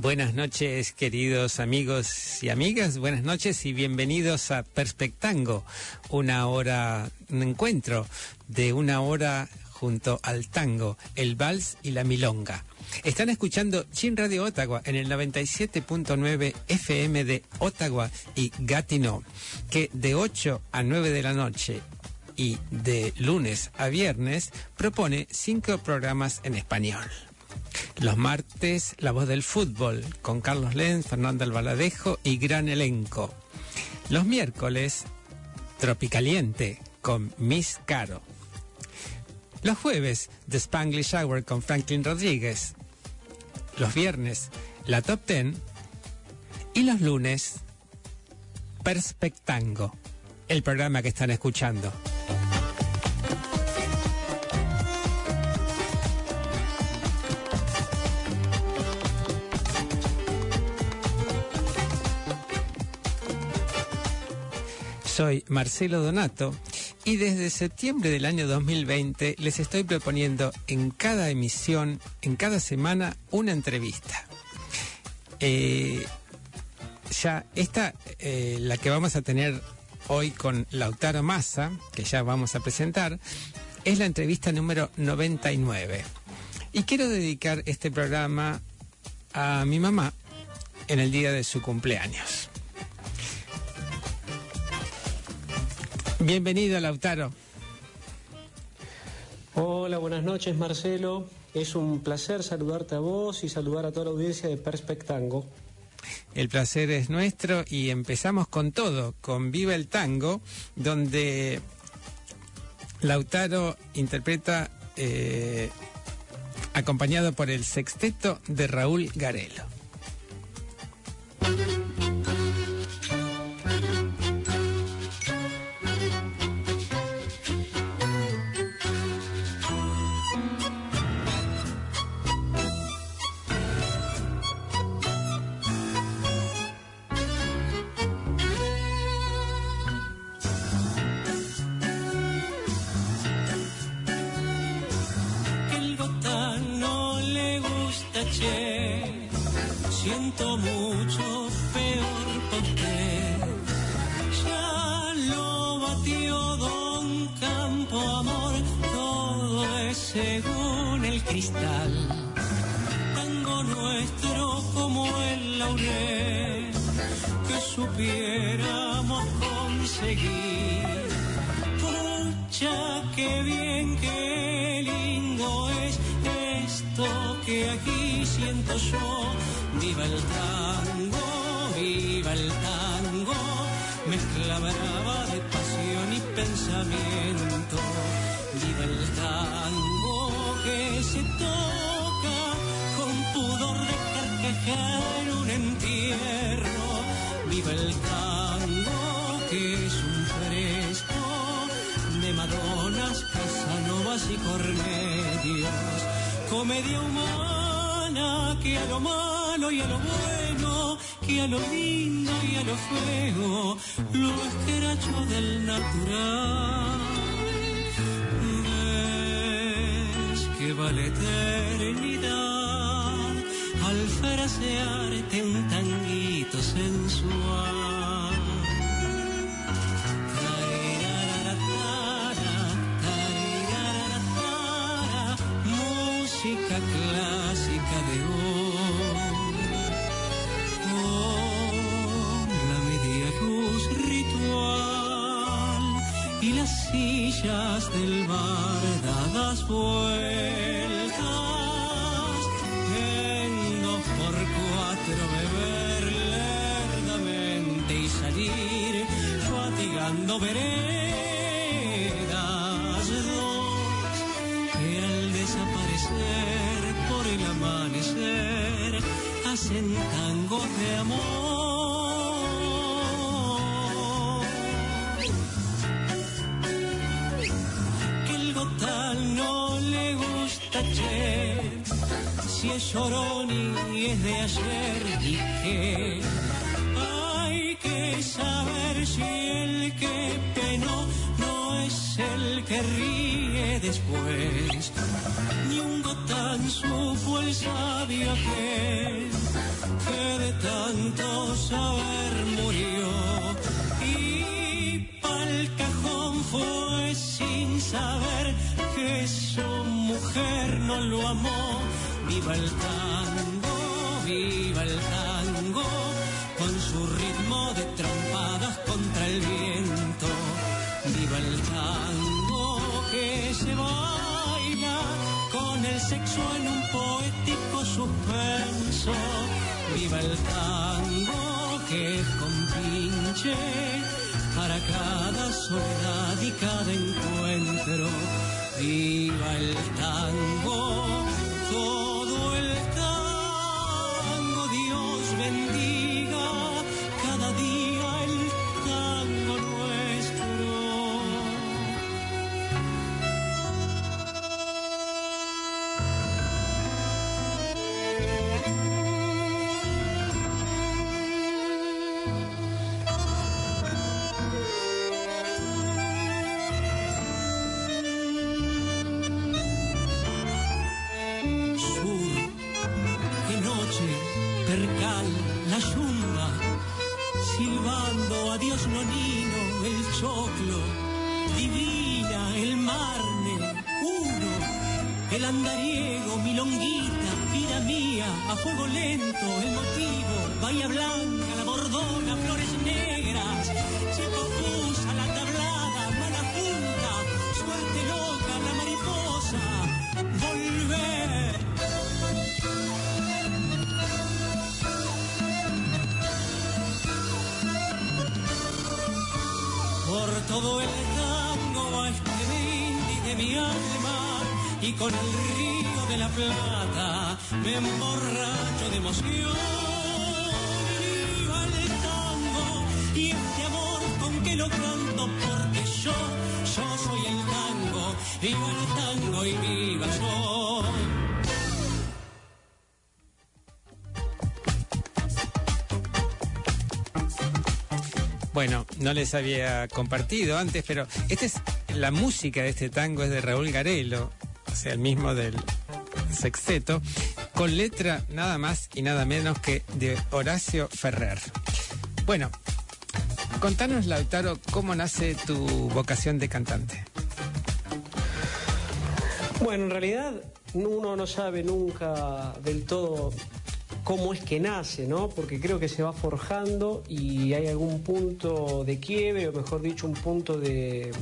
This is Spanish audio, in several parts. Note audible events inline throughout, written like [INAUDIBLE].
Buenas noches, queridos amigos y amigas. Buenas noches y bienvenidos a Perspectango, una hora, un encuentro de una hora junto al tango, el vals y la milonga. Están escuchando Chin Radio Ottawa en el 97.9 FM de Ottawa y Gatineau, que de 8 a 9 de la noche y de lunes a viernes propone cinco programas en español. Los martes, La Voz del Fútbol, con Carlos Lenz, Fernando Albaladejo y gran elenco. Los miércoles, Tropicaliente, con Miss Caro. Los jueves, The Spanglish Hour con Franklin Rodríguez. Los viernes, la Top Ten. Y los lunes, Perspectango, el programa que están escuchando. Soy Marcelo Donato y desde septiembre del año 2020 les estoy proponiendo en cada emisión, en cada semana, una entrevista. Eh, ya esta, eh, la que vamos a tener hoy con Lautaro Massa, que ya vamos a presentar, es la entrevista número 99. Y quiero dedicar este programa a mi mamá en el día de su cumpleaños. Bienvenido, Lautaro. Hola, buenas noches, Marcelo. Es un placer saludarte a vos y saludar a toda la audiencia de Perspectango. El placer es nuestro y empezamos con todo, con Viva el Tango, donde Lautaro interpreta eh, acompañado por el sexteto de Raúl Garelo. Siento mucho peor por usted. Ya lo batió Don Campo Amor, todo es según el cristal. Tango nuestro como el laurel, que supiéramos conseguir. Pucha, qué bien, qué lindo es que aquí siento yo. Viva el tango, viva el tango, mezcla brava de pasión y pensamiento. Viva el tango que se toca con pudor de carcajar en un entierro. Viva el tango que es un fresco de Madonas, Casanovas y Cornelios. Comedia humana que a lo malo y a lo bueno, que a lo lindo y a lo feo, lo escracho del natural. Ves que vale eternidad al frasearte un tanguito sensual. Las sillas del bar dadas vueltas en por cuatro beber lerdamente y salir bailando veredas dos que al desaparecer por el amanecer hacen tangos de amor. Si es llorón y es de ayer que hay que saber si el que penó no es el que ríe después. Ni un gotán supo el sabio que de tanto saber murió. Y pa'l cajón fue sin saber que su mujer no lo amó. Viva el tango, viva el tango, con su ritmo de trompadas contra el viento. Viva el tango que se baila con el sexo en un poético suspenso. Viva el tango que es compinche para cada soledad y cada encuentro. Viva el tango, andariego, milonguita, vida mía, a fuego lento, el motivo, blanca, la bordona, flores negras, con el río de la plata me emborracho de emoción. Viva el tango y este amor con que lo canto porque yo, yo soy el tango. Viva el tango y viva yo. Bueno, no les había compartido antes, pero esta es la música de este tango es de Raúl Garelo, o sea, el mismo del sexteto, con letra nada más y nada menos que de Horacio Ferrer. Bueno, contanos, Lautaro, cómo nace tu vocación de cantante. Bueno, en realidad uno no sabe nunca del todo cómo es que nace, ¿no? Porque creo que se va forjando y hay algún punto de quiebre, o mejor dicho, un punto de.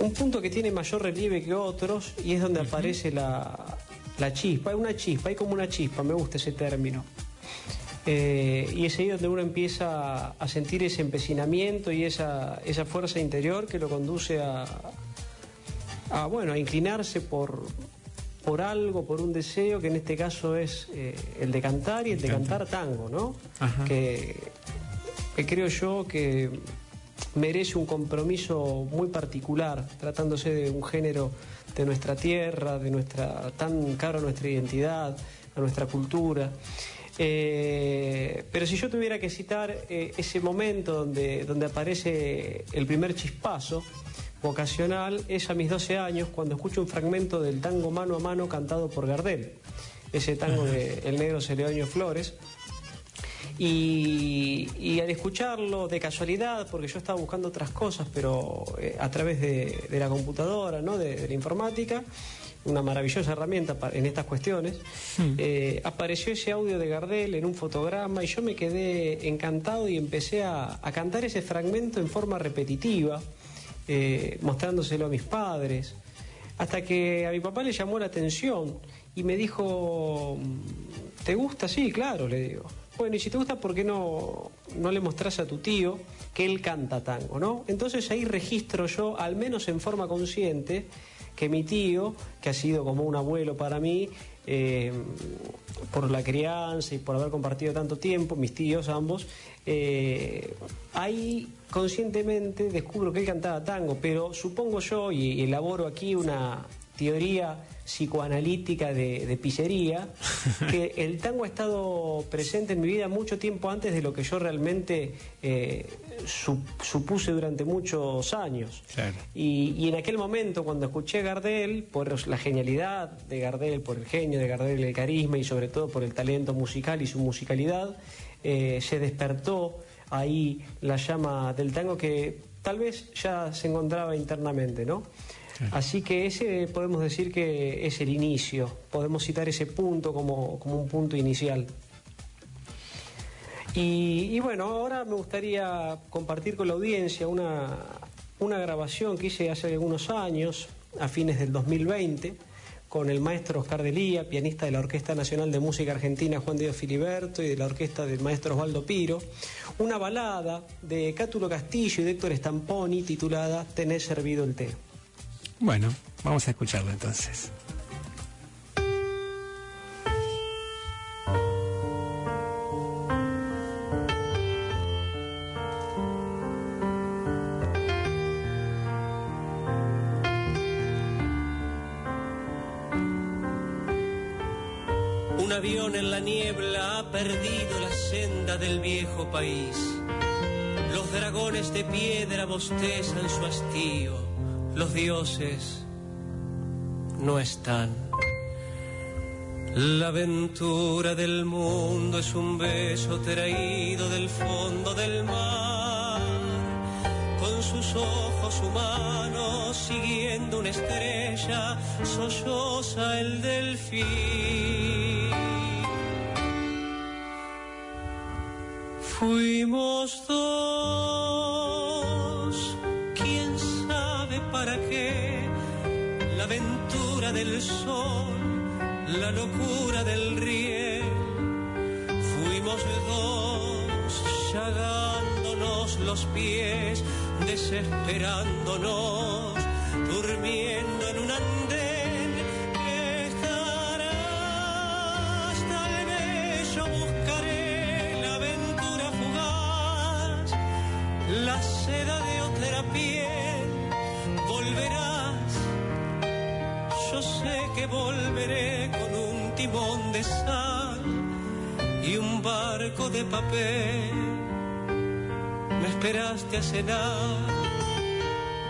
Un punto que tiene mayor relieve que otros y es donde aparece la, la chispa. Hay una chispa, hay como una chispa, me gusta ese término. Eh, y es ahí donde uno empieza a sentir ese empecinamiento y esa, esa fuerza interior que lo conduce a, a, bueno, a inclinarse por, por algo, por un deseo, que en este caso es eh, el de cantar y el de cantar tango, ¿no? Que creo yo que merece un compromiso muy particular, tratándose de un género de nuestra tierra, de nuestra tan caro a nuestra identidad, a nuestra cultura. Eh, pero si yo tuviera que citar eh, ese momento donde, donde aparece el primer chispazo vocacional, es a mis 12 años cuando escucho un fragmento del tango mano a mano cantado por Gardel, ese tango de El negro Celedonio Flores. Y, y al escucharlo de casualidad, porque yo estaba buscando otras cosas, pero eh, a través de, de la computadora, ¿no? de, de la informática, una maravillosa herramienta en estas cuestiones, eh, apareció ese audio de Gardel en un fotograma y yo me quedé encantado y empecé a, a cantar ese fragmento en forma repetitiva, eh, mostrándoselo a mis padres, hasta que a mi papá le llamó la atención y me dijo, ¿te gusta? Sí, claro, le digo. Bueno, y si te gusta, ¿por qué no, no le mostrás a tu tío que él canta tango, no? Entonces ahí registro yo, al menos en forma consciente, que mi tío, que ha sido como un abuelo para mí, eh, por la crianza y por haber compartido tanto tiempo, mis tíos ambos, eh, ahí conscientemente descubro que él cantaba tango, pero supongo yo, y elaboro aquí una teoría psicoanalítica de, de pizzería, [LAUGHS] que el tango ha estado presente en mi vida mucho tiempo antes de lo que yo realmente eh, su- supuse durante muchos años. Claro. Y, y en aquel momento, cuando escuché a Gardel, por la genialidad de Gardel, por el genio de Gardel, el carisma y sobre todo por el talento musical y su musicalidad, eh, se despertó ahí la llama del tango que tal vez ya se encontraba internamente, ¿no? Así que ese podemos decir que es el inicio, podemos citar ese punto como, un punto inicial. Y, bueno, ahora me gustaría compartir con la audiencia una, una grabación que hice hace algunos años, a fines del 2020, con el maestro Oscar Delía, pianista de la Orquesta Nacional de Música Argentina Juan Diego Filiberto y de la orquesta del maestro Osvaldo Piro, una balada de Cátulo Castillo y de Héctor Stamponi titulada Tenés servido el té. Bueno, vamos a escucharlo entonces. Un avión en la niebla ha perdido la senda del viejo país. Los dragones de piedra bostezan su hastío. Los dioses no están. La aventura del mundo es un beso traído del fondo del mar. Con sus ojos humanos siguiendo una estrella, solloza el delfín. Fuimos dos, del sol, la locura del riel. Fuimos dos, llagándonos los pies, desesperándonos, durmiendo en un de sal y un barco de papel. Me esperaste a cenar,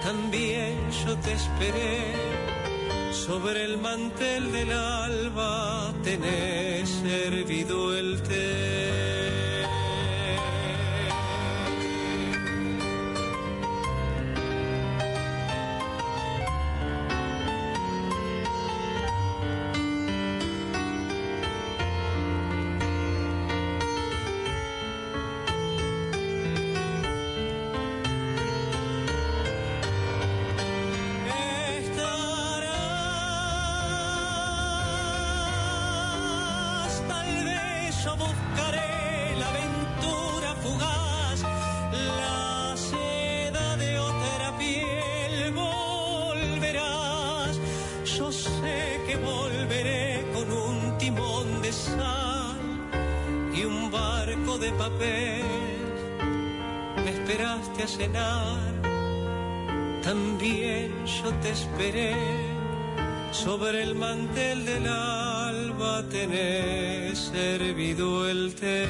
también yo te esperé. Sobre el mantel del alba tenés servido el té. También yo te esperé. Sobre el mantel del alba tenés servido el té.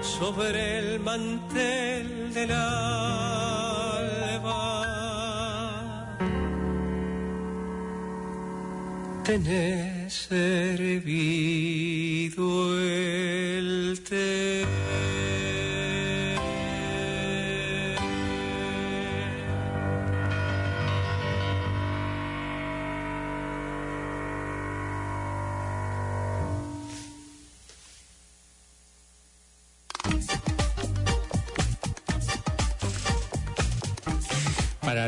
Sobre el mantel del alba tenés servido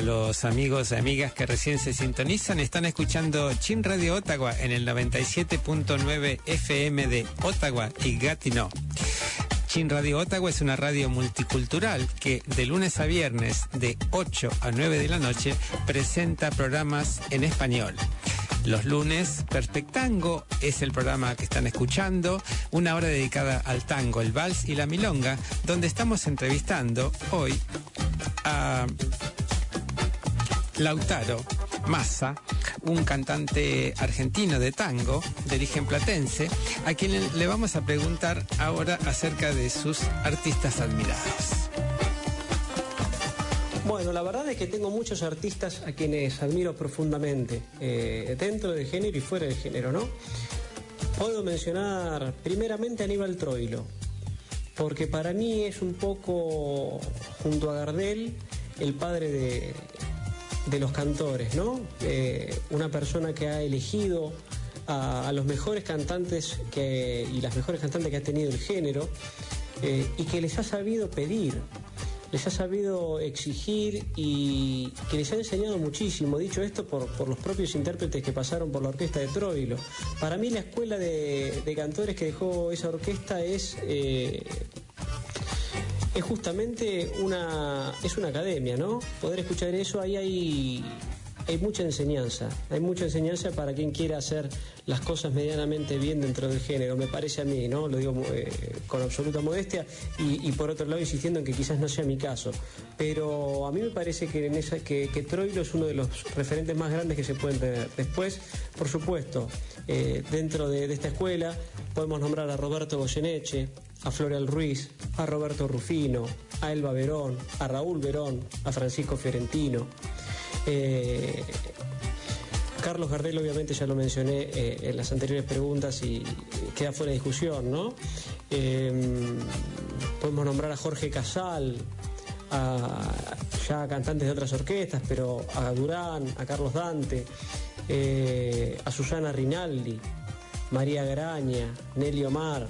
los amigos y amigas que recién se sintonizan, están escuchando Chin Radio Ottawa en el 97.9 FM de Ottawa y Gatineau. Chin Radio Ottawa es una radio multicultural que de lunes a viernes de 8 a 9 de la noche presenta programas en español. Los lunes, Perspectango es el programa que están escuchando, una hora dedicada al tango, el vals y la milonga, donde estamos entrevistando hoy a Lautaro Massa, un cantante argentino de tango de origen platense, a quien le vamos a preguntar ahora acerca de sus artistas admirados. Bueno, la verdad es que tengo muchos artistas a quienes admiro profundamente, eh, dentro del género y fuera del género, ¿no? Puedo mencionar primeramente a Aníbal Troilo, porque para mí es un poco, junto a Gardel, el padre de, de los cantores, ¿no? Eh, una persona que ha elegido a, los mejores cantantes y las mejores cantantes que ha tenido el género eh, y que les ha sabido pedir, les ha sabido exigir y que les ha enseñado muchísimo. Dicho esto por, los propios intérpretes que pasaron por la orquesta de Troilo. Para mí la escuela de, de cantores que dejó esa orquesta es... eh, es justamente una, es una academia, ¿no? Poder escuchar eso, ahí hay, hay mucha enseñanza, hay mucha enseñanza para quien quiera hacer las cosas medianamente bien dentro del género, me parece a mí, ¿no? Lo digo eh, con absoluta modestia y, y por otro lado insistiendo en que quizás no sea mi caso, pero a mí me parece que, en esa, que, que Troilo es uno de los referentes más grandes que se pueden tener. Después, por supuesto, eh, dentro de, de esta escuela podemos nombrar a Roberto Goyeneche, a Floreal Ruiz, a Roberto Rufino, a Elba Verón, a Raúl Verón, a Francisco Fiorentino. Eh, Carlos Gardel, obviamente, ya lo mencioné eh, en las anteriores preguntas y queda fuera de discusión, ¿no? Eh, podemos nombrar a Jorge Casal, a ya cantantes de otras orquestas, pero a Durán, a Carlos Dante, a Susana Rinaldi, María Graña, Nelly Omar,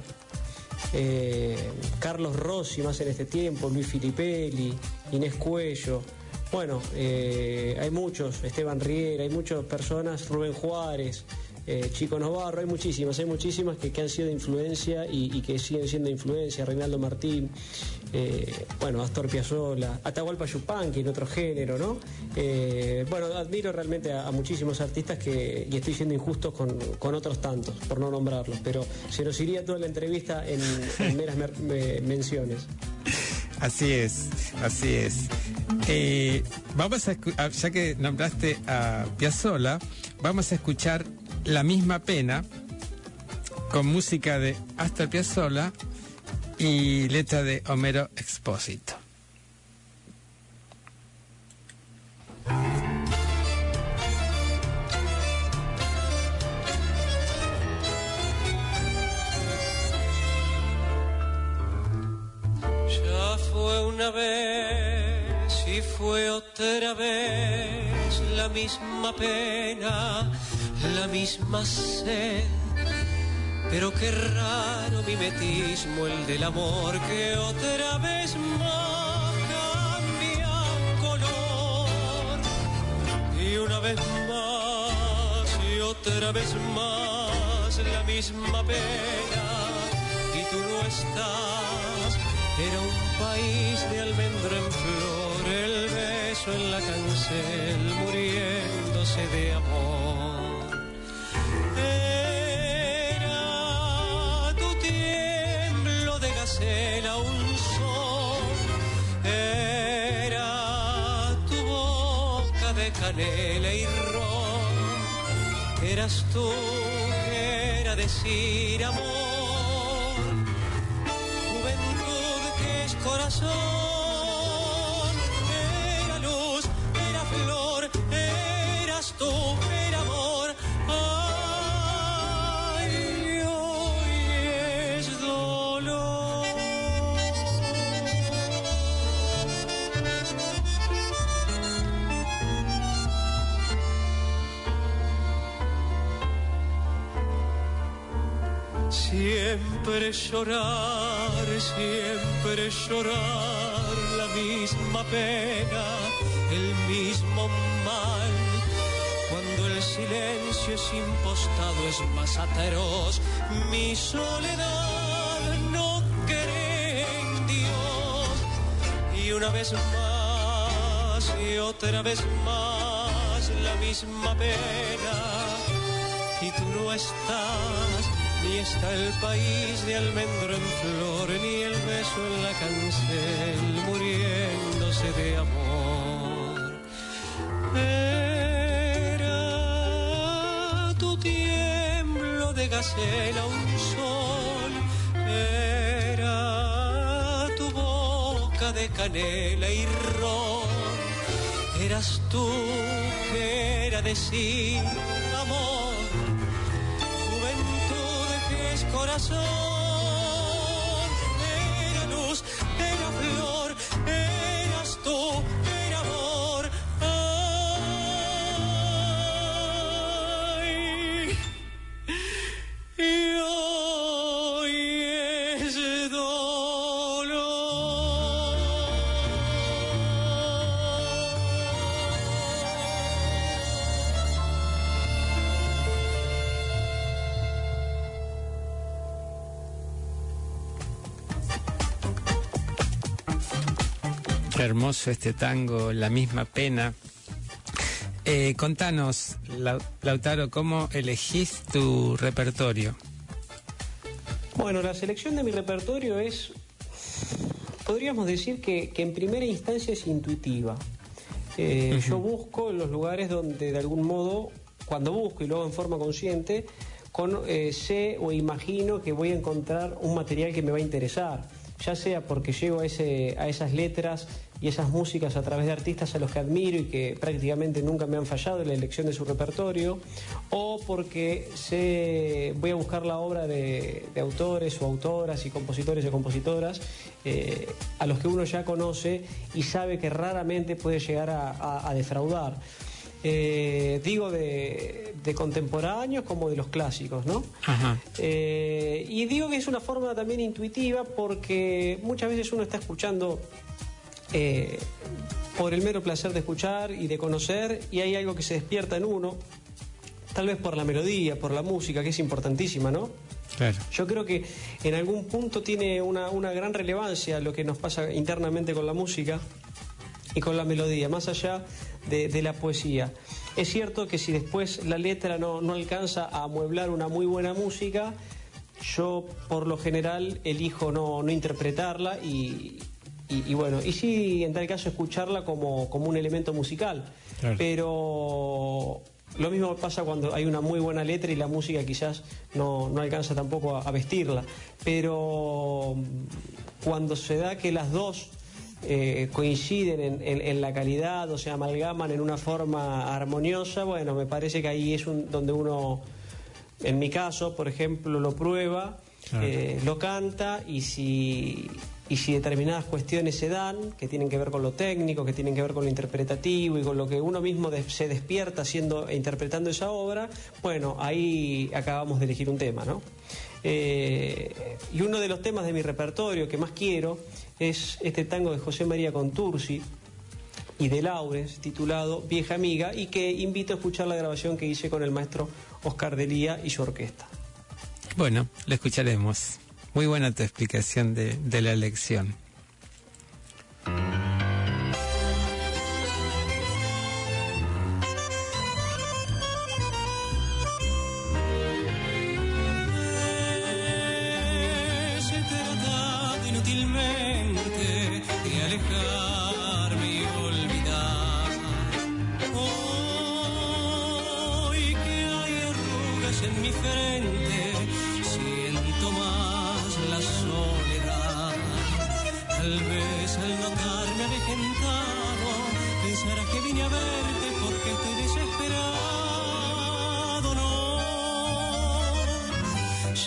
eh, Carlos Rossi más en este tiempo, Luis Filipelli, Inés Cuello. Bueno, eh, hay muchos, Esteban Riera, hay muchas personas, Rubén Juárez, eh, Chico Navarro, hay muchísimas, hay muchísimas que, han sido influencia y, que siguen siendo influencia, Reinaldo Martín, eh, bueno, Astor Piazzolla, Atahualpa Yupanqui en otro género, ¿no? Eh, bueno, admiro realmente a, muchísimos artistas que, y estoy siendo injusto con, con otros tantos, por no nombrarlos, pero se nos iría toda la entrevista en, en meras mer- me- menciones. Así es, así es. Eh, vamos a, escu- a- ya que nombraste a Piazzolla, vamos a escuchar La misma pena con música de Astor Piazzolla y letra de Homero Expósito. Ya fue una vez y fue otra vez la misma pena, la misma sed. Pero qué raro mimetismo el del amor que otra vez más cambia color. Y una vez más y otra vez más la misma pena y tú no estás. Era un país de almendra en flor, el beso en la cancel, muriéndose de amor. Era tu tiemblo de gacela un sol, era tu boca de canela y ron, eras tú era decir amor corazón, era luz, era flor, eras tú, era amor. Ay, hoy es dolor. Siempre llorar, siempre llorar la misma pena el mismo mal. Cuando el silencio es impostado es más atroz, mi soledad no cree en Dios. Y una vez más y otra vez más la misma pena. Y tú no estás, ni está el país de almendro en flor, ni el beso en la cancel muriéndose de amor. Era tu tiemblo de gacela un sol, era tu boca de canela y ron, eras tú que era decir corazón, hermoso este tango, La misma pena. Eh, contanos, Lau- Lautaro, ¿cómo elegís tu repertorio? Bueno, la selección de mi repertorio es, podríamos decir que, que en primera instancia es intuitiva. Eh, Yo busco en los lugares donde de algún modo, cuando busco y luego en forma consciente, con- eh, sé o imagino que voy a encontrar un material que me va a interesar, ya sea porque llego a, ese, a esas letras y esas músicas a través de artistas a los que admiro y que prácticamente nunca me han fallado en la elección de su repertorio, o porque sé, voy a buscar la obra de, de autores o autoras y compositores o compositoras eh, a los que uno ya conoce y sabe que raramente puede llegar a, a- a defraudar. Eh, digo de, de contemporáneos como de los clásicos, ¿no? Ajá. Eh, y digo que es una forma también intuitiva porque muchas veces uno está escuchando eh, por el mero placer de escuchar y de conocer y hay algo que se despierta en uno, tal vez por la melodía, por la música, que es importantísima, ¿no? Claro. Yo creo que en algún punto tiene una, una gran relevancia lo que nos pasa internamente con la música y con la melodía, más allá de, de la poesía. Es cierto que si después la letra no, no alcanza a amueblar una muy buena música, yo por lo general elijo no, no interpretarla y, y- y bueno, y sí en tal caso escucharla como, como un elemento musical. Claro. Pero lo mismo pasa cuando hay una muy buena letra y la música quizás no, no alcanza tampoco a, a vestirla. Pero cuando se da que las dos eh, coinciden en, en- en la calidad o se amalgaman en una forma armoniosa, bueno, me parece que ahí es un- donde uno, en mi caso, por ejemplo, lo prueba, Claro. eh, lo canta y si, y si determinadas cuestiones se dan, que tienen que ver con lo técnico, que tienen que ver con lo interpretativo y con lo que uno mismo se despierta haciendo e interpretando esa obra, bueno, ahí acabamos de elegir un tema, ¿no? Eh, y uno de los temas de mi repertorio que más quiero es este tango de José María Contursi y de Laures, titulado Vieja Amiga, y que invito a escuchar la grabación que hice con el maestro Oscar Delía y su orquesta. Bueno, lo escucharemos. Muy buena tu explicación de, de la elección.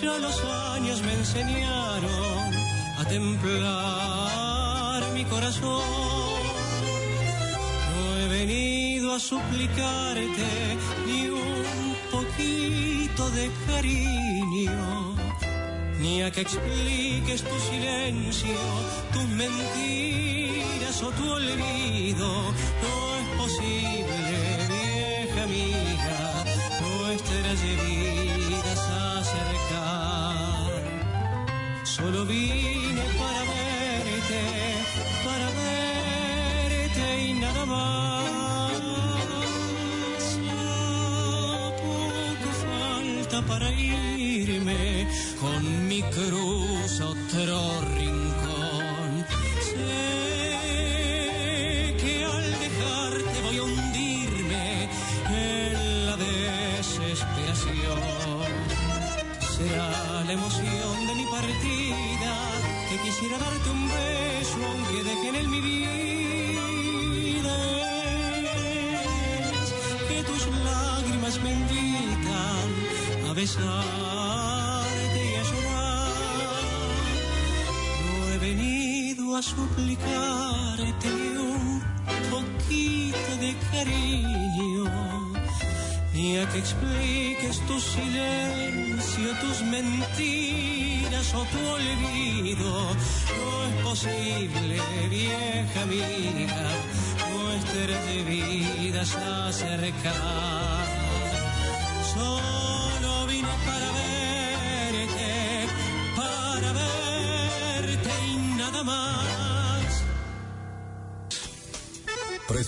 Ya los años me enseñaron a templar mi corazón. No he venido a suplicarte ni un poquito de cariño, ni a que expliques tu silencio, tus mentiras o tu olvido. No he posible, vieja amiga, nuestras vidas acercar. Solo vine para verte, para verte y nada más. Poco falta para irme con mi cruz a otro. Besarte y a llorar. No he venido a suplicarte un poquito de cariño ni a que expliques tu silencio, tus mentiras o tu olvido. No es posible, vieja amiga, nuestras vidas acercar.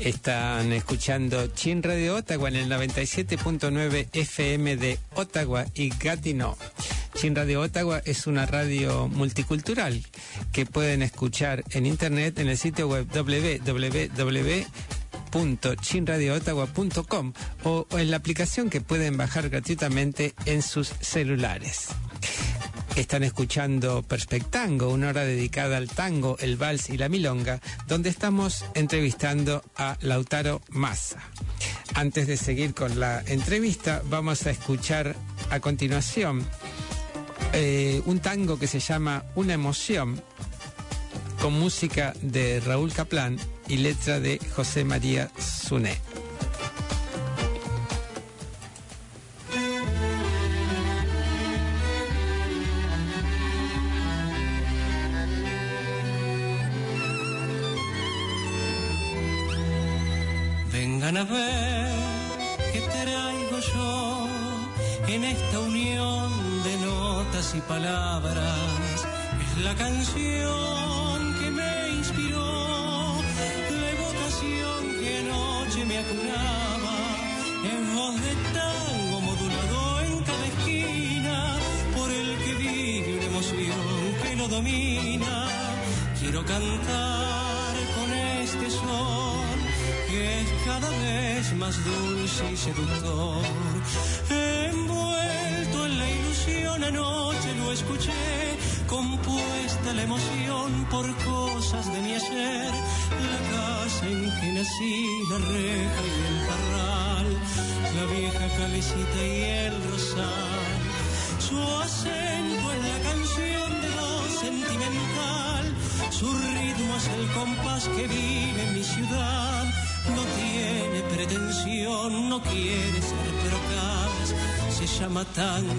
Están escuchando Chin Radio Ottawa en el 97.9 FM de Ottawa y Gatineau. Chin Radio Ottawa es una radio multicultural que pueden escuchar en internet en el sitio web www.chinradioottawa.com o o en la aplicación que pueden bajar gratuitamente en sus celulares. Están escuchando Perspectango, una hora dedicada al tango, el vals y la milonga, donde estamos entrevistando a Lautaro Massa. Antes de seguir con la entrevista, vamos a escuchar a continuación eh, un tango que se llama Una emoción, con música de Raúl Caplan y letra de José María Suné. A ver qué traigo yo en esta unión de notas y palabras. Es la canción que me inspiró, la evocación que anoche me acunaba. En voz de tango modulado en cada esquina, por el que vive una emoción que lo domina. Quiero cantar con este son que es cada vez más dulce y seductor. Envuelto en la ilusión anoche lo escuché, compuesta la emoción por cosas de mi ayer, la casa en que nací, la reja y el parral, la vieja calecita y el rosal. Su acento en la canción de voz sentimental, su ritmo es el compás que vive en mi ciudad. No tiene pretensión, no quiere ser procaz, se llama tango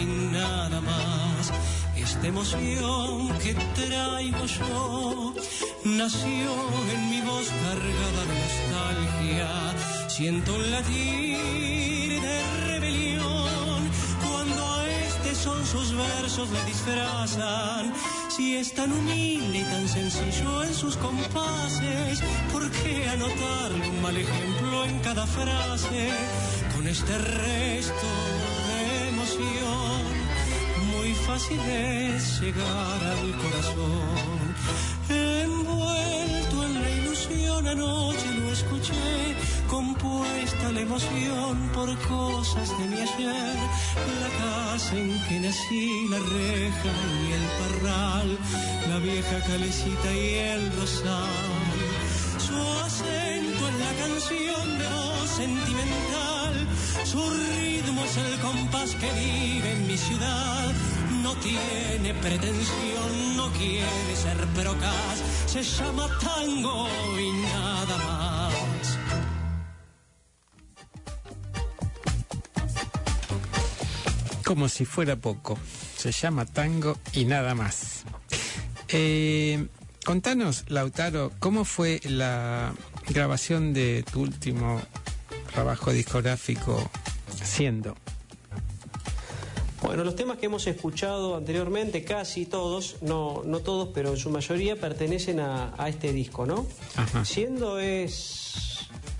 y nada más. Esta emoción que traigo yo nació en mi voz cargada de nostalgia. Siento un latir de rebelión cuando a este son sus versos le disfrazan. Si es tan humilde y tan sencillo en sus compases, ¿por qué anotarle un mal ejemplo en cada frase? Con este resto de emoción, muy fácil es llegar al corazón. Envuelto en la ilusión anoche lo escuché, compuesta la emoción por cosas de mi ayer, la casa en que nací, la reja y el parral, la vieja calecita y el rosal. Su acento en la canción de voz sentimental, su ritmo es el compás que vive en mi ciudad. No tiene pretensión, no quiere ser procas, se llama tango y nada más. Como si fuera poco. Se llama tango y nada más. Eh, contanos, Lautaro, ¿cómo fue la grabación de tu último trabajo discográfico siendo? Bueno, los temas que hemos escuchado anteriormente, casi todos, no, no todos, pero en su mayoría pertenecen a, a este disco, ¿no? Ajá. Siendo es,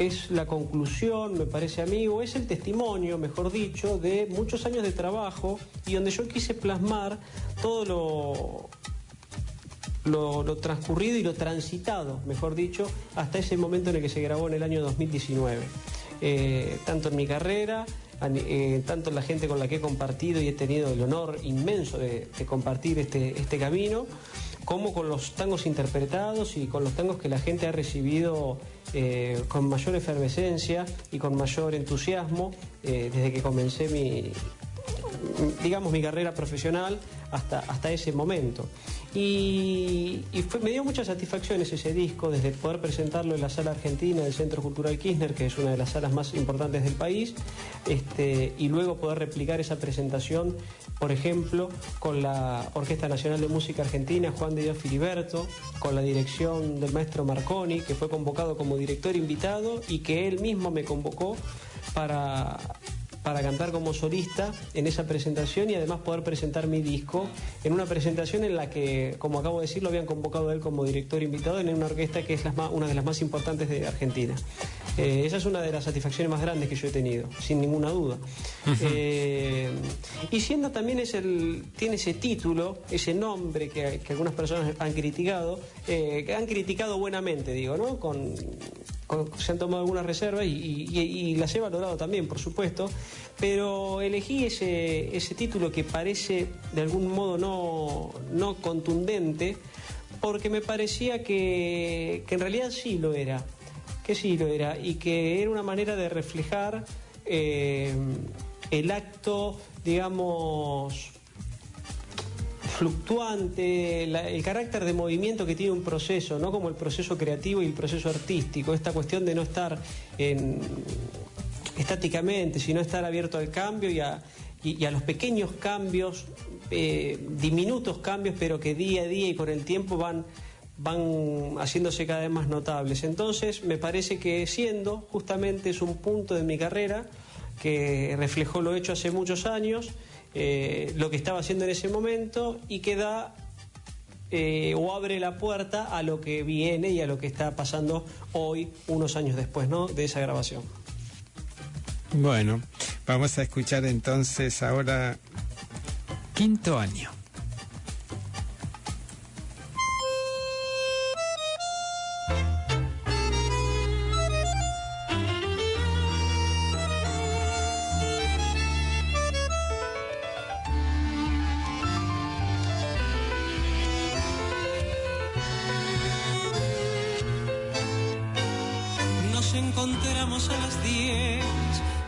es la conclusión, me parece a mí, o es el testimonio, mejor dicho, de muchos años de trabajo y donde yo quise plasmar todo lo, lo, transcurrido y lo transitado, mejor dicho, hasta ese momento en el que se grabó en el año 2019. Eh, tanto en mi carrera, eh, tanto en la gente con la que he compartido y he tenido el honor inmenso de, de compartir este, este camino, como con los tangos interpretados y con los tangos que la gente ha recibido eh, con mayor efervescencia y con mayor entusiasmo eh, desde que comencé mi, digamos, mi carrera profesional hasta, hasta ese momento. Y, me dio muchas satisfacciones ese disco, desde poder presentarlo en la sala argentina del Centro Cultural Kirchner, que es una de las salas más importantes del país, este, y luego poder replicar esa presentación, por ejemplo, con la Orquesta Nacional de Música Argentina, Juan de Dios Filiberto, con la dirección del maestro Marconi, que fue convocado como director invitado y que él mismo me convocó para para cantar como solista en esa presentación y además poder presentar mi disco en una presentación en la que, como acabo de decir, lo habían convocado él como director invitado en una orquesta que es una de las más importantes de Argentina. Eh, esa es una de las satisfacciones más grandes que yo he tenido, sin ninguna duda. Eh, y siendo también es el, tiene ese título, ese nombre que, que algunas personas han criticado, eh, que han criticado buenamente, digo, ¿no? Con, con- se han tomado algunas reservas y, y- y las he valorado también, por supuesto, pero elegí ese, ese título que parece de algún modo no, no contundente, porque me parecía que, que en realidad sí lo era, que sí lo era, y que era una manera de reflejar eh, el acto, digamos, fluctuante, el carácter de movimiento que tiene un proceso, no como el proceso creativo y el proceso artístico, esta cuestión de no estar en- estáticamente, sino estar abierto al cambio y a, y- y a los pequeños cambios, eh, diminutos cambios, pero que día a día y con el tiempo van van haciéndose cada vez más notables. Entonces, me parece que siendo justamente es un punto de mi carrera que reflejó lo hecho hace muchos años, eh, lo que estaba haciendo en ese momento y que da eh, o abre la puerta a lo que viene y a lo que está pasando hoy, unos años después ¿no? de esa grabación. Bueno, vamos a escuchar entonces ahora quinto año. A las 10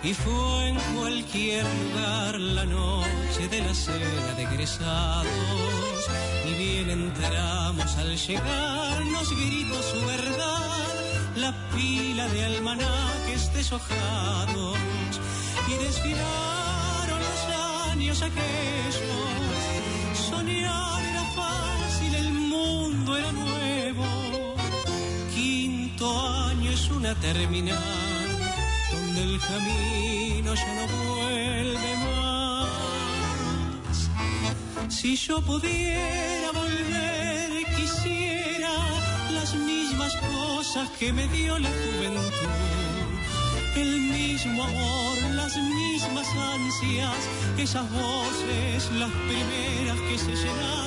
y fue en cualquier lugar la noche de la cena de egresados. Y bien entramos al llegar, nos gritó su verdad, la pila de almanaques deshojados. Y desfilaron los años aquellos. Soñar era fácil, el mundo era nuevo. Quinto año es una terminal donde el camino ya no vuelve más. Si yo pudiera volver, quisiera las mismas cosas que me dio la juventud. El mismo amor, las mismas ansias, esas voces, las primeras que se llenaron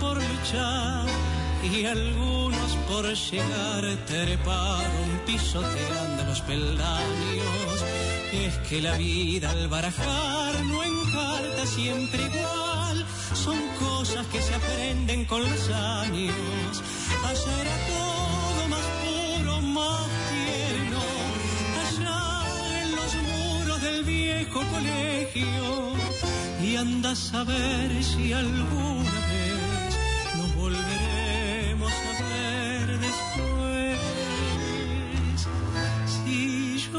por luchar y algunos por llegar treparon pisoteando los peldaños. Es que la vida al barajar no encarta siempre igual, son cosas que se aprenden con los años. Allá era todo más puro, más tierno, allá en los muros del viejo colegio. Y anda a saber si alguna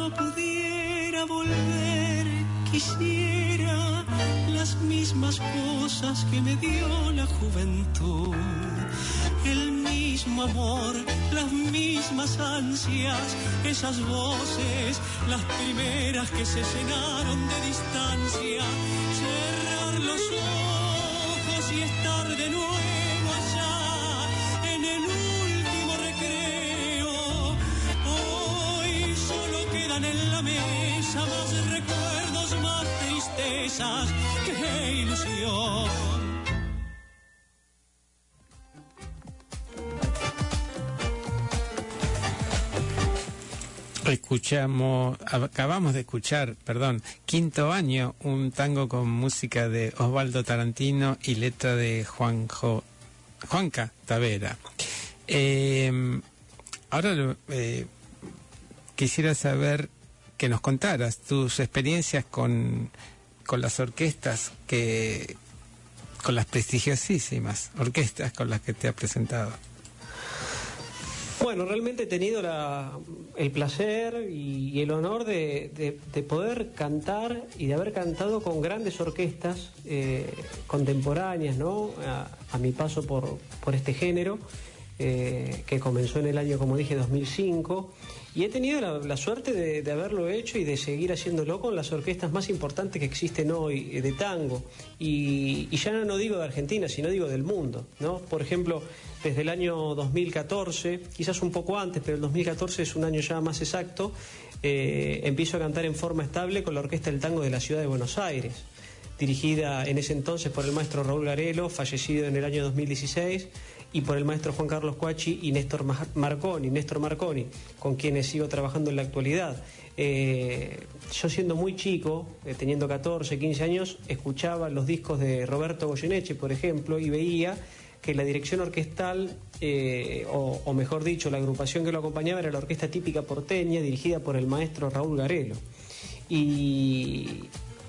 Yo pudiera volver, quisiera las mismas cosas que me dio la juventud. El mismo amor, las mismas ansias, esas voces, las primeras que se llenaron de distancia. Cerrar los ojos y estar de nuevo en la mesa más recuerdos, más tristezas que ilusión. Escuchamos, acabamos de escuchar, perdón, quinto año, un tango con música de Osvaldo Tarantino y letra de Juanjo, Juanca Tavera. Eh, ahora eh, quisiera saber que nos contaras tus experiencias con, con las orquestas que con las prestigiosísimas orquestas con las que te has presentado. Bueno, realmente he tenido la- el placer y, el honor de poder cantar y de haber cantado con grandes orquestas eh, contemporáneas, ¿no? A, a mi paso por, por este género, eh, que comenzó en el año, como dije, 2005. Y he tenido la, suerte de, haberlo hecho y de seguir haciéndolo con las orquestas más importantes que existen hoy eh, de tango. Y, y ya no digo de Argentina, sino digo del mundo, ¿no? Por ejemplo, desde el año 2014, quizás un poco antes, pero el 2014 es un año ya más exacto, eh, empiezo a cantar en forma estable con la Orquesta del Tango de la Ciudad de Buenos Aires, dirigida en ese entonces por el maestro Raúl Garelo, fallecido en el año 2016, y por el maestro Juan Carlos Cuachi y Néstor Ma- Marconi, Marconi, con quienes sigo trabajando en la actualidad. Eh, yo siendo muy chico, eh, teniendo 14, 15 años, escuchaba los discos de Roberto Goyeneche, por ejemplo, y veía que la dirección orquestal, eh, o, mejor dicho, la agrupación que lo acompañaba era la orquesta típica porteña, dirigida por el maestro Raúl Garelo.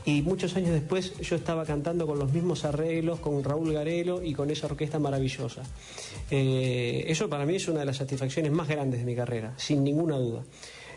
Y muchos años después yo estaba cantando con los mismos arreglos, con Raúl Garelo y con esa orquesta maravillosa. Eh, eso para mí es una de las satisfacciones más grandes de mi carrera, sin ninguna duda.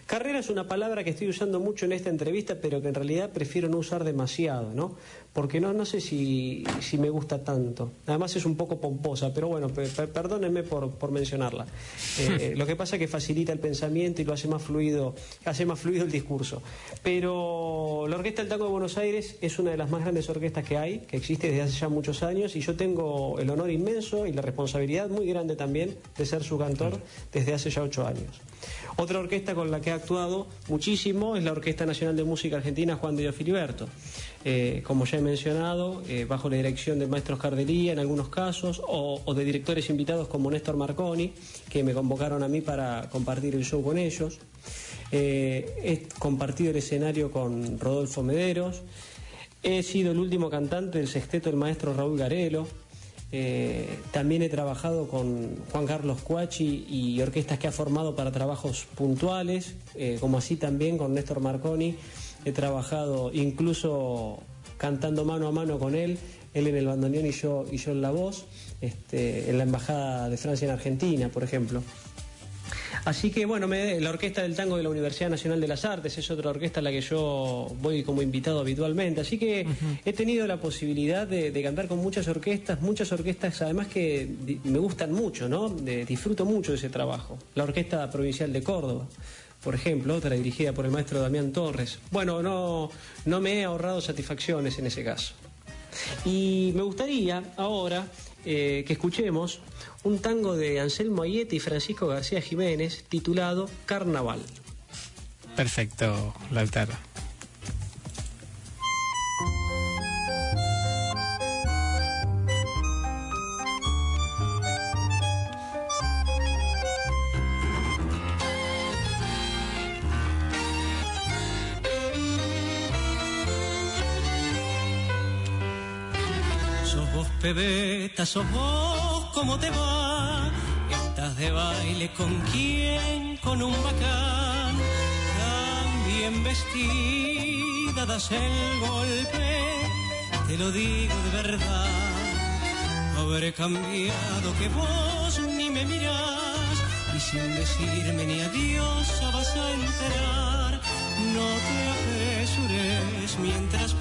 Carrera es una palabra que estoy usando mucho en esta entrevista, pero que en realidad prefiero no usar demasiado, ¿no? Porque no, no sé si, si me gusta tanto. Además es un poco pomposa, pero bueno, pe- pe- perdónenme por, por mencionarla. [LAUGHS] Eh, lo que pasa es que facilita el pensamiento y lo hace más fluido, hace más fluido el discurso. Pero la Orquesta del Tango de Buenos Aires es una de las más grandes orquestas que hay, que existe desde hace ya muchos años, y yo tengo el honor inmenso y la responsabilidad muy grande también de ser su cantor desde hace ya ocho años. Otra orquesta con la que he actuado muchísimo es la Orquesta Nacional de Música Argentina Juan de Filiberto. Eh, como ya he mencionado, eh, bajo la dirección de maestros Cardelía en algunos casos, o, de directores invitados como Néstor Marconi, que me convocaron a mí para compartir el show con ellos. Eh, he compartido el escenario con Rodolfo Mederos. He sido el último cantante del sexteto del maestro Raúl Garelo. También he trabajado con Juan Carlos Cuachi y orquestas que ha formado para trabajos puntuales, como así también con Néstor Marconi. He trabajado incluso cantando mano a mano con él, él en el bandoneón y yo, y yo en la voz, este, en la Embajada de Francia en Argentina, por ejemplo. Así que bueno, me- la Orquesta del Tango de la Universidad Nacional de las Artes es otra orquesta a la que yo voy como invitado habitualmente. Así que he tenido la posibilidad de, de cantar con muchas orquestas, muchas orquestas además que me gustan mucho, ¿no? De- disfruto mucho de ese trabajo. La Orquesta Provincial de Córdoba. Por ejemplo, otra dirigida por el maestro Damián Torres. Bueno, no, no me he ahorrado satisfacciones en ese caso. Y me gustaría ahora eh, que escuchemos un tango de Anselmo Ayete y Francisco García Jiménez titulado Carnaval. Perfecto, Lautaro. Pebeta, sos vos, ¿cómo te va? Estás de baile con quién, con un bacán. Tan bien vestida, das el golpe, te lo digo de verdad. Habré cambiado que vos ni me mirás y sin decirme ni adiós vas a enterar. No te apresures mientras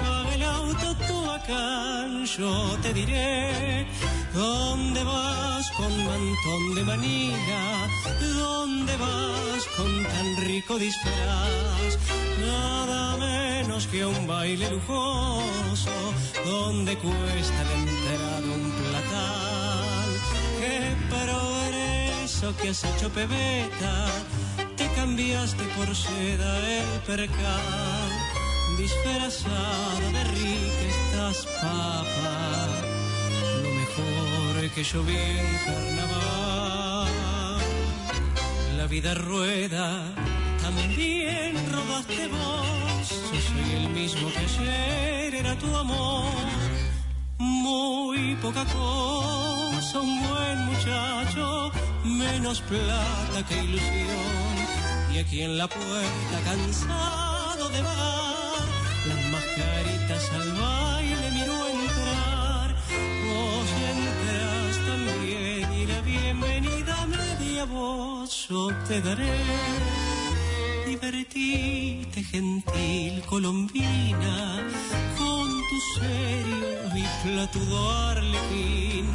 el. Yo te diré dónde vas con mantón de manila, dónde vas con tan rico disfraz. Nada menos que un baile lujoso, donde cuesta la entrada un platal. Qué progreso que has hecho, pebeta te cambiaste por seda el percal, disfrazada de rica estás papa, lo mejor que yo vi en carnaval. La vida rueda, también rodaste vos, yo soy el mismo que ayer era tu amor. Muy poca cosa, un buen muchacho, menos plata que ilusión. Y aquí en la puerta, cansado de vagar, las mascaritas al baile yo te daré. Divertite, gentil colombina, con tu serio y platudo arlequín,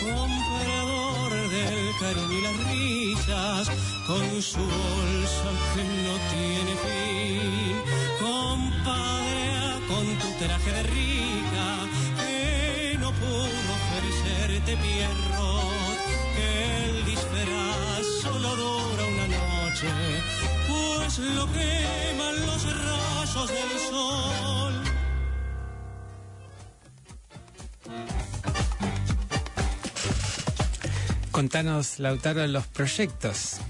comprador del cariño y las risas, con su bolsa que no tiene fin. Compadre, con tu traje de rica, que no pudo ofrecerte pierrot, que el disfraz dura una noche, pues lo queman los rayos del sol. Contanos, Lautaro, los proyectos.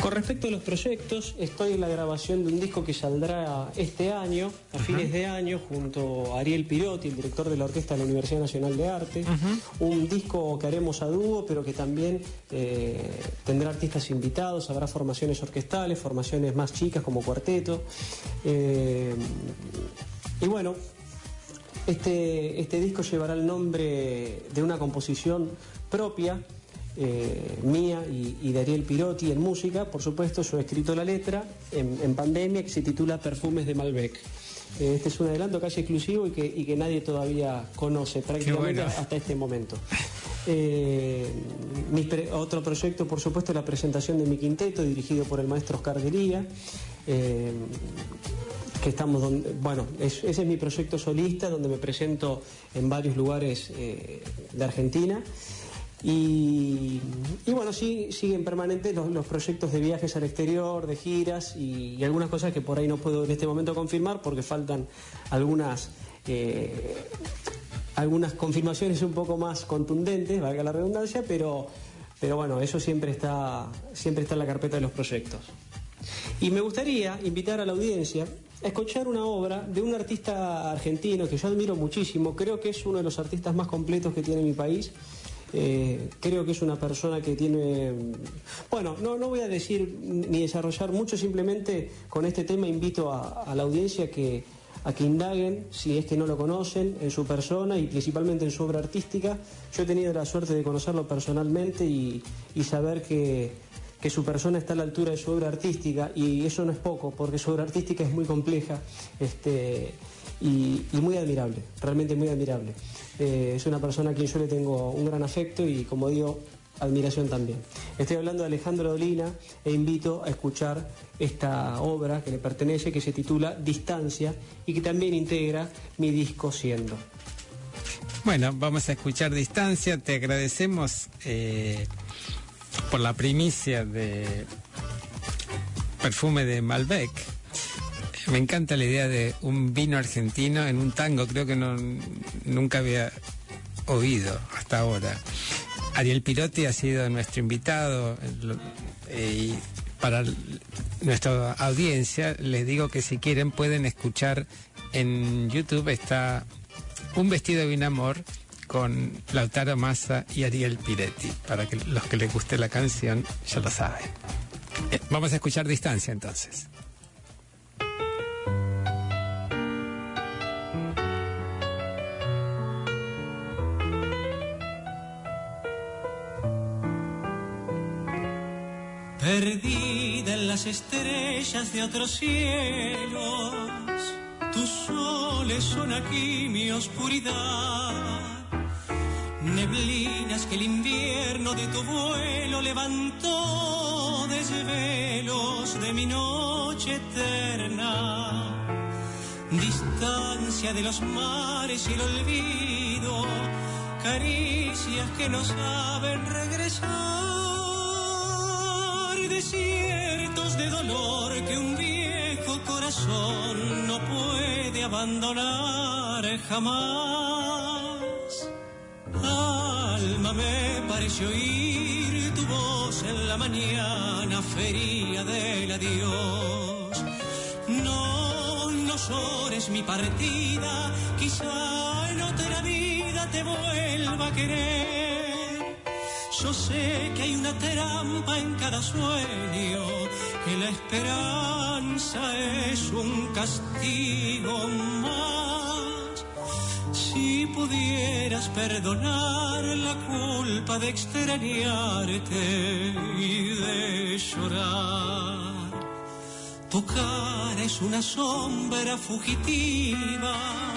Con respecto a los proyectos, estoy en la grabación de un disco que saldrá este año, a fines de año, junto a Ariel Pirotti, el director de la Orquesta de la Universidad Nacional de Arte. Un disco que haremos a dúo, pero que también eh, tendrá artistas invitados, habrá formaciones orquestales, formaciones más chicas como cuarteto. Eh, y bueno, este, este disco llevará el nombre de una composición propia eh, mía y, y de Ariel Pirotti en música. Por supuesto, yo he escrito la letra en, en pandemia que se titula Perfumes de Malbec. Eh, este es un adelanto casi exclusivo y que, y que nadie todavía conoce prácticamente bueno. hasta este momento. Eh, mi pre- otro proyecto, por supuesto, es la presentación de mi quinteto dirigido por el maestro Oscar Guería. Eh, que estamos donde, bueno, es- ese es mi proyecto solista donde me presento en varios lugares eh, de Argentina. Y, bueno, sí, siguen permanentes los, proyectos de viajes al exterior, de giras y, y algunas cosas que por ahí no puedo en este momento confirmar porque faltan algunas, eh, algunas confirmaciones un poco más contundentes, valga la redundancia, pero, pero bueno, eso siempre está, siempre está en la carpeta de los proyectos. Y me gustaría invitar a la audiencia a escuchar una obra de un artista argentino que yo admiro muchísimo, creo que es uno de los artistas más completos que tiene mi país. Eh, creo que es una persona que tiene... Bueno, no, no voy a decir ni desarrollar mucho, simplemente con este tema invito a, la audiencia que, a que indaguen, si es que no lo conocen, en su persona y principalmente en su obra artística. Yo he tenido la suerte de conocerlo personalmente y, saber que, que su persona está a la altura de su obra artística y eso no es poco, porque su obra artística es muy compleja este, y muy admirable, realmente muy admirable. Eh, es una persona a quien yo le tengo un gran afecto y, como digo, admiración también. Estoy hablando de Alejandro Dolina e invito a escuchar esta obra que le pertenece, que se titula Distancia y que también integra mi disco Siendo. Bueno, vamos a escuchar Distancia. Te agradecemos eh, por la primicia de perfume de Malbec. Me encanta la idea de un vino argentino en un tango. Creo que no, nunca había oído hasta ahora. Ariel Pirotti ha sido nuestro invitado eh, y para nuestra audiencia les digo que si quieren pueden escuchar en YouTube está Un vestido de un amor con Lautaro Massa y Ariel Piretti. Para que los que les guste la canción ya lo saben. Vamos a escuchar distancia entonces. Perdida en las estrellas de otros cielos, tus soles son aquí mi oscuridad. Neblinas que el invierno de tu vuelo levantó desvelos de mi noche eterna. Distancia de los mares y el olvido, caricias que no saben regresar desiertos de dolor que un viejo corazón no puede abandonar jamás. Alma, me pareció oír tu voz en la mañana feria del adiós. No, no llores mi partida, quizá en otra vida te vuelva a querer yo sé que hay una trampa en cada sueño, que la esperanza es un castigo más. Si pudieras perdonar la culpa de extrañarte y de llorar, tu cara es una sombra fugitiva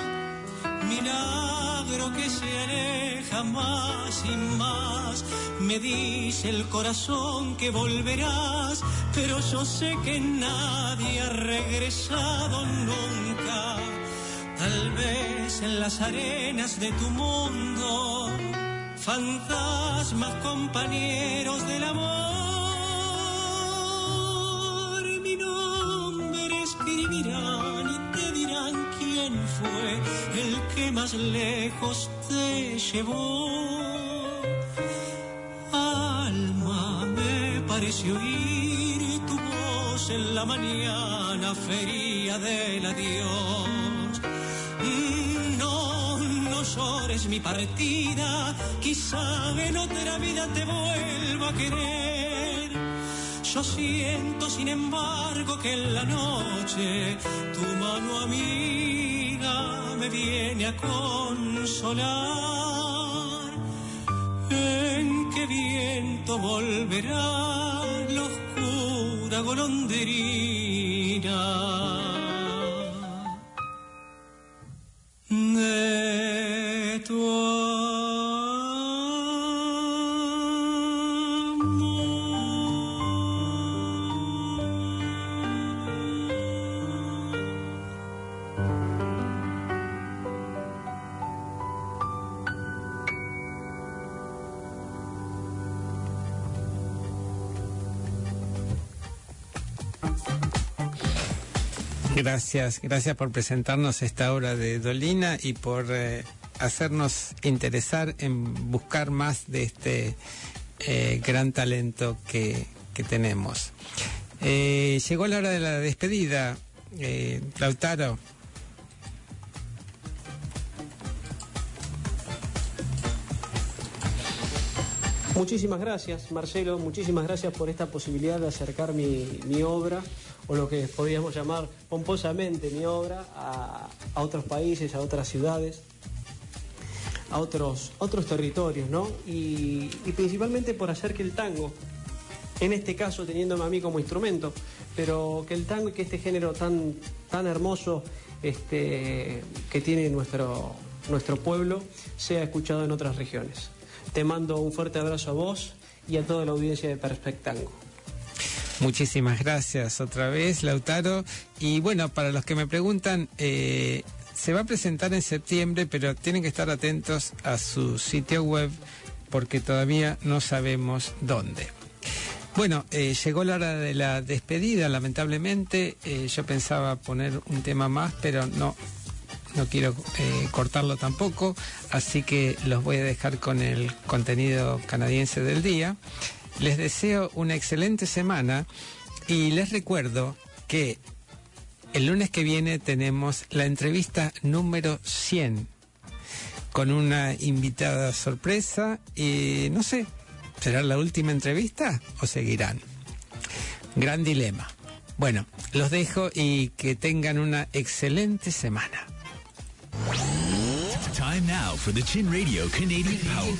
milagro que se aleja más y más. Me dice el corazón que volverás, pero yo sé que nadie ha regresado nunca. Tal vez en las arenas de tu mundo, fantasmas compañeros del amor, mi nombre te quién fue el que más lejos te llevó. Alma, me pareció oír tu voz en la mañana feria del adiós. No, no llores mi partida, quizá en otra vida te vuelva a querer. Yo siento, sin embargo, que en la noche tu mano me viene a consolar. ¿En qué viento volverá la oscura golondrina? De Gracias, gracias por presentarnos esta obra de Dolina y por eh, hacernos interesar en buscar más de este eh, gran talento que, que tenemos. Eh, llegó la hora de la despedida. Lautaro, Muchísimas gracias, Marcelo, muchísimas gracias por esta posibilidad de acercar mi, mi obra, o lo que podríamos llamar pomposamente mi obra, a, otros países, a otras ciudades, a otros, otros territorios, ¿no? Y, y principalmente por hacer que el tango, en este caso teniéndome a mí como instrumento, pero que el tango y que este género tan, tan hermoso este, que tiene nuestro, nuestro pueblo sea escuchado en otras regiones. Te mando un fuerte abrazo a vos y a toda la audiencia de Perspectango. Muchísimas gracias otra vez, Lautaro. Y bueno, para los que me preguntan, eh, se va a presentar en septiembre, pero tienen que estar atentos a su sitio web porque todavía no sabemos dónde. Bueno, eh, llegó la hora de la despedida, lamentablemente. Eh, yo pensaba poner un tema más, pero no, no quiero cortarlo tampoco, así que los voy a dejar con el contenido canadiense del día. Les deseo una excelente semana y les recuerdo que el lunes que viene tenemos la entrevista número 100 con una invitada sorpresa y no sé, ¿Será la última entrevista o seguirán? Gran dilema. Bueno, los dejo y que tengan una excelente semana. Time now for the Chin Radio Canadian Power